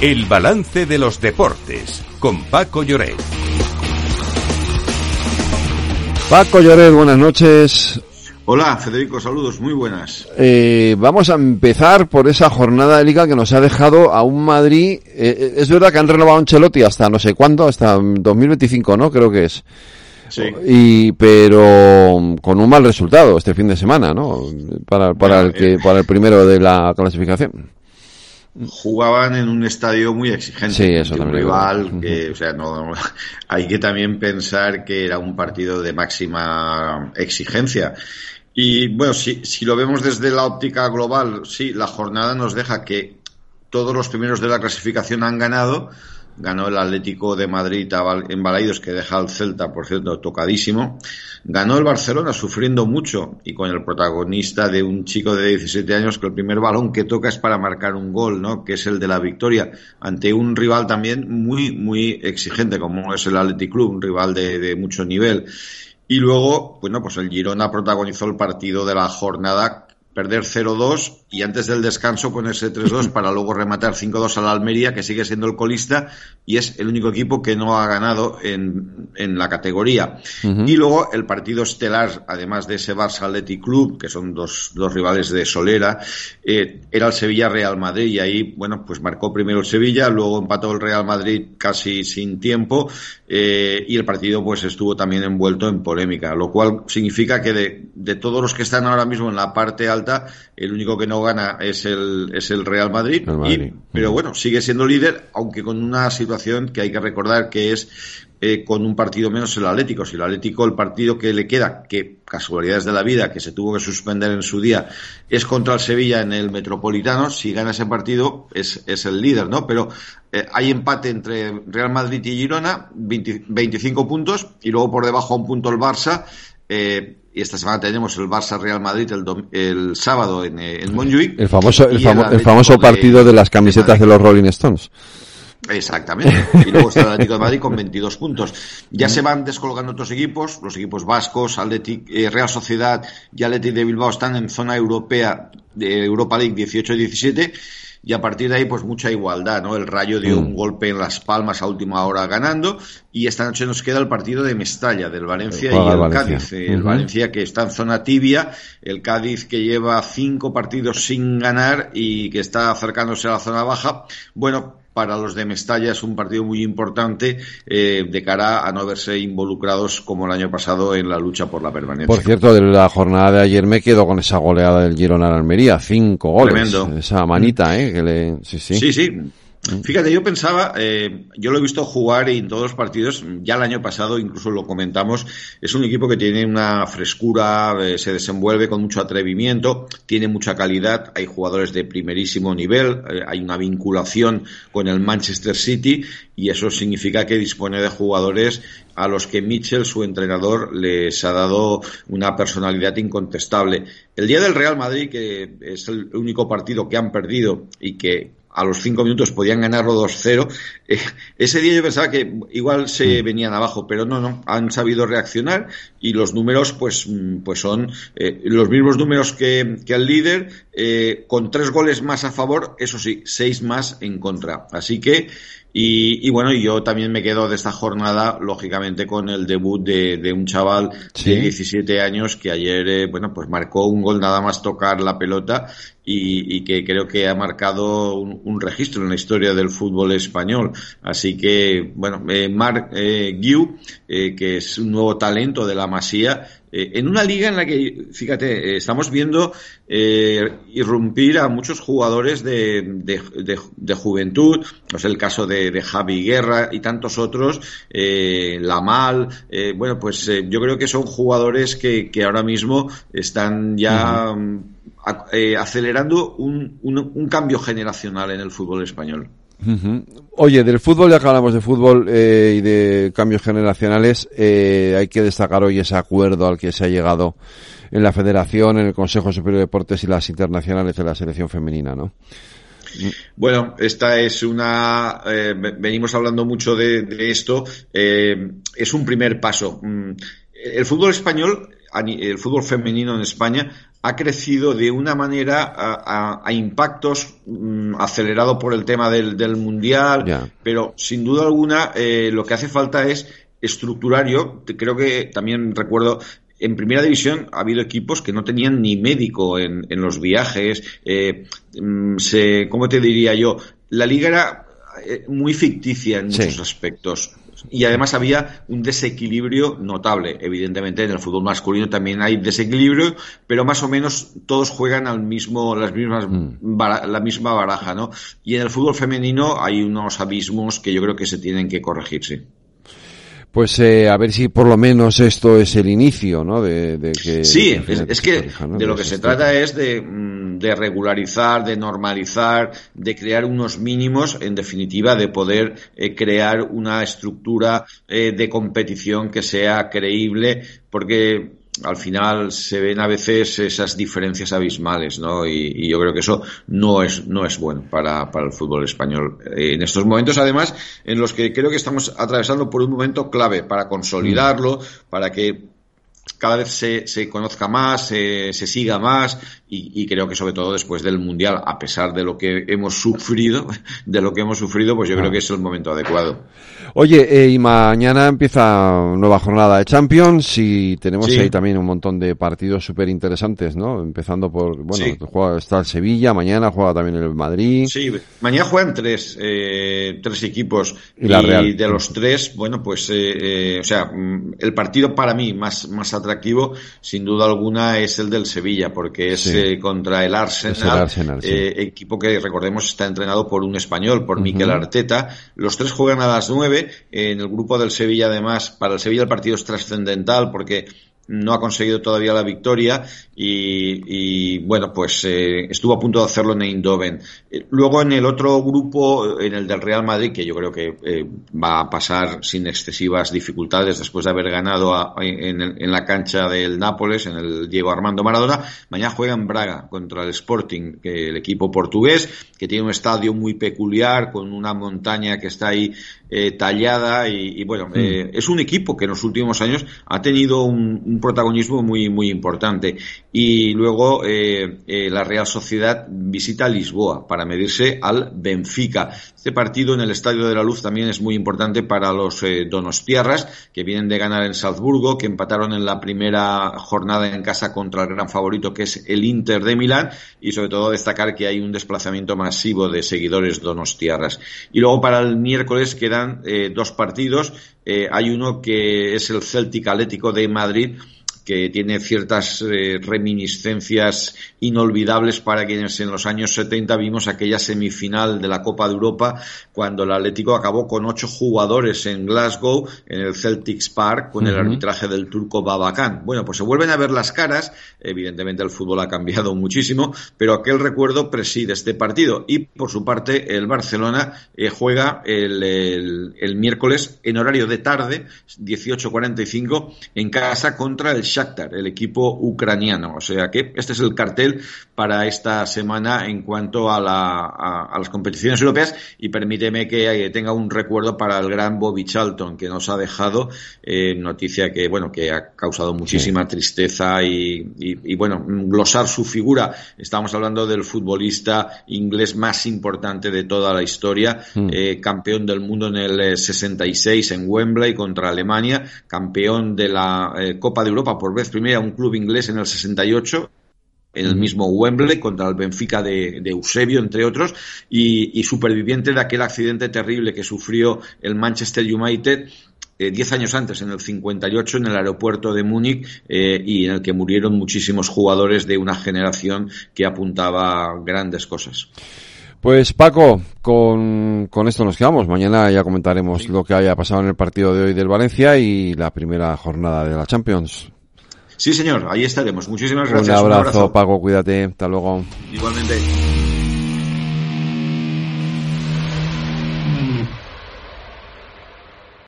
El balance de los deportes con Paco Lloret. Paco Lloret, buenas noches. Hola, Federico, saludos, muy buenas. Eh, vamos a empezar por esa jornada de liga que nos ha dejado a un Madrid. Eh, eh, es verdad que han renovado a Ancelotti hasta no sé cuándo, hasta 2025, ¿no? Creo que es. Sí. Y, pero con un mal resultado este fin de semana, ¿no? Para, para el que, para el primero de la clasificación jugaban en un estadio muy exigente. Sí, eso un rival que, o sea, no, hay que también pensar que era un partido de máxima exigencia. Y bueno, si, si lo vemos desde la óptica global, sí, la jornada nos deja que todos los primeros de la clasificación han ganado. Ganó el Atlético de Madrid en Balaidos, que deja al Celta, por cierto, tocadísimo. Ganó el Barcelona sufriendo mucho y con el protagonista de un chico de 17 años que el primer balón que toca es para marcar un gol, ¿no? Que es el de la victoria ante un rival también muy, muy exigente como es el Athletic Club, un rival de, de mucho nivel. Y luego, bueno, pues el Girona protagonizó el partido de la jornada perder 0-2 y antes del descanso ponerse 3-2 para luego rematar 5-2 a la Almería, que sigue siendo el colista y es el único equipo que no ha ganado en, en la categoría. Uh -huh. Y luego el partido estelar, además de ese Barça Athletic Club, que son dos, dos rivales de Solera, eh, era el Sevilla Real Madrid y ahí, bueno, pues marcó primero el Sevilla, luego empató el Real Madrid casi sin tiempo eh, y el partido pues estuvo también envuelto en polémica, lo cual significa que de, de todos los que están ahora mismo en la parte alta, el único que no gana es el, es el Real Madrid, el Madrid. Y, pero bueno, sigue siendo líder, aunque con una situación que hay que recordar que es eh, con un partido menos el Atlético. Si el Atlético, el partido que le queda, que casualidades de la vida, que se tuvo que suspender en su día, es contra el Sevilla en el Metropolitano, si gana ese partido es, es el líder, ¿no? Pero eh, hay empate entre Real Madrid y Girona, 20, 25 puntos, y luego por debajo un punto el Barça, eh, y esta semana tenemos el Barça Real Madrid el, dom, el sábado en, eh, en Montjuic. El famoso, el, famo, el, famoso partido de, de las camisetas de, de los Rolling Stones. Exactamente. Y luego está el Atlético de Madrid con 22 puntos. Ya se van descolgando otros equipos, los equipos vascos, Atlético, eh, Real Sociedad y Atlético de Bilbao están en zona europea de Europa League 18 y 17 y a partir de ahí pues mucha igualdad, ¿no? El Rayo dio mm. un golpe en las palmas a última hora ganando y esta noche nos queda el partido de Mestalla, del Valencia y el Valencia. Cádiz. El uh -huh. Valencia que está en zona tibia, el Cádiz que lleva cinco partidos sin ganar y que está acercándose a la zona baja. Bueno, para los de Mestalla es un partido muy importante eh, de cara a no verse involucrados como el año pasado en la lucha por la permanencia. Por cierto, de la jornada de ayer me quedo con esa goleada del Girona en Almería, cinco goles. Tremendo. Esa manita, ¿eh? Que le... Sí, sí. Sí, sí. Fíjate, yo pensaba, eh, yo lo he visto jugar en todos los partidos, ya el año pasado incluso lo comentamos, es un equipo que tiene una frescura, eh, se desenvuelve con mucho atrevimiento, tiene mucha calidad, hay jugadores de primerísimo nivel, eh, hay una vinculación con el Manchester City y eso significa que dispone de jugadores a los que Mitchell, su entrenador, les ha dado una personalidad incontestable. El día del Real Madrid, que es el único partido que han perdido y que a los cinco minutos podían ganarlo 2-0. Eh, ese día yo pensaba que igual se venían abajo, pero no, no, han sabido reaccionar y los números pues, pues son eh, los mismos números que, que el líder, eh, con tres goles más a favor, eso sí, seis más en contra. Así que y, y, bueno, yo también me quedo de esta jornada, lógicamente, con el debut de, de un chaval ¿Sí? de 17 años que ayer, eh, bueno, pues marcó un gol nada más tocar la pelota y, que creo que ha marcado un, registro en la historia del fútbol español. Así que, bueno, eh, Marc eh, eh, que es un nuevo talento de la Masía, eh, en una liga en la que, fíjate, estamos viendo irrumpir a muchos jugadores de, de, de, juventud, es el caso de, de, Javi Guerra y tantos otros, Lamal, bueno, pues yo creo que son jugadores que, ahora mismo están ya. A, eh, acelerando un, un, un cambio generacional en el fútbol español. Uh -huh. Oye, del fútbol, ya que hablamos de fútbol eh, y de cambios generacionales, eh, hay que destacar hoy ese acuerdo al que se ha llegado en la Federación, en el Consejo Superior de Deportes y las internacionales de la selección femenina, ¿no? Bueno, esta es una. Eh, venimos hablando mucho de, de esto. Eh, es un primer paso. Mm, el fútbol español, el fútbol femenino en España, ha crecido de una manera a, impactos mm, acelerado por el tema del, mundial, pero sin duda alguna eh, lo que hace falta es estructurar. Yo creo que también recuerdo en primera división ha habido equipos que no tenían ni médico en, los viajes. Eh, mm, se, ¿Cómo te diría yo? La liga era eh, muy ficticia en muchos aspectos y además había un desequilibrio notable. Evidentemente en el fútbol masculino también hay desequilibrio, pero más o menos todos juegan al mismo, las mismas, mm. la misma baraja, ¿no? Y en el fútbol femenino hay unos abismos que yo creo que se tienen que corregirse pues eh, a ver si por lo menos esto es el inicio, ¿no? De, que sí, es, que de lo que se trata es mm, de, regularizar, de normalizar, de crear unos mínimos, en definitiva, de poder eh, crear una estructura eh, de competición que sea creíble, porque al final se ven a veces esas diferencias abismales, ¿no? Y, yo creo que eso no es, no es bueno para, para el fútbol español. Eh, en estos momentos, además, en los que creo que estamos atravesando por un momento clave para consolidarlo, para que cada vez se, se conozca más, se, se siga más y, y, creo que sobre todo después del Mundial, a pesar de lo que hemos sufrido, de lo que hemos sufrido, pues yo creo que es el momento adecuado. Oye, eh, y mañana empieza nueva jornada de Champions y tenemos ahí también un montón de partidos súper interesantes, ¿no? Empezando por, bueno, juega, está el Sevilla, mañana juega también el Madrid. Sí, mañana juegan tres, eh, tres equipos y, de los tres, bueno, pues, eh, eh, o sea, mm, el partido para mí más, más atractivo, sin duda alguna, es el del Sevilla, porque es eh, contra el Arsenal, eh, equipo que recordemos está entrenado por un español, por Miquel Arteta. Los tres juegan a las nueve. En el grupo del Sevilla, además, para el Sevilla el partido es trascendental porque no ha conseguido todavía la victoria y, bueno, pues eh, estuvo a punto de hacerlo en Eindhoven. Eh, luego en el otro grupo, en el del Real Madrid, que yo creo que eh, va a pasar sin excesivas dificultades después de haber ganado en, la cancha del Nápoles, en el Diego Armando Maradona, mañana juega en Braga contra el Sporting, que el equipo portugués, que tiene un estadio muy peculiar, con una montaña que está ahí tallada y, bueno, mm. es un equipo que en los últimos años ha tenido un protagonismo muy, muy importante. Y luego eh, eh, la Real Sociedad visita Lisboa para medirse al Benfica. Este partido en el Estadio de la Luz también es muy importante para los eh, donostiarras, que vienen de ganar en Salzburgo, que empataron en la primera jornada en casa contra el gran favorito que es el Inter de Milán, y sobre todo destacar que hay un desplazamiento masivo de seguidores donostiarras. Y luego para el miércoles quedan dos partidos. hay uno que es el Celtic Atlético de Madrid, que tiene ciertas eh, reminiscencias inolvidables para quienes en los años 70 vimos aquella semifinal de la Copa de Europa cuando el Atlético acabó con ocho jugadores en Glasgow en el Celtics Park con el arbitraje del turco Babacan. Bueno, pues se vuelven a ver las caras, evidentemente el fútbol ha cambiado muchísimo, pero aquel recuerdo preside este partido. Y por su parte el Barcelona eh, juega el, el, miércoles en horario de tarde, 18.45, en casa contra el el equipo ucraniano. O sea que este es el cartel para esta semana en cuanto a, las competiciones europeas y permíteme que eh, tenga un recuerdo para el gran Bobby Charlton que nos ha dejado eh, noticia que bueno que ha causado muchísima tristeza y, bueno glosar su figura. Estamos hablando del futbolista inglés más importante de toda la historia, mm. eh, campeón del mundo en el 66 en Wembley contra Alemania, campeón de la Copa de Europa por vez primera un club inglés en el 68 en el mismo Wembley contra el Benfica de, Eusebio, entre otros, y, superviviente de aquel accidente terrible que sufrió el Manchester United eh, diez años antes, en el 58, en el aeropuerto de Múnich, eh, y en el que murieron muchísimos jugadores de una generación que apuntaba grandes cosas. Pues Paco, con, con, esto nos quedamos. Mañana ya comentaremos lo que haya pasado en el partido de hoy del Valencia y la primera jornada de la Champions. Sí, señor, ahí estaremos. Muchísimas gracias. Un abrazo, Un abrazo. Paco, cuídate. Hasta luego. Igualmente.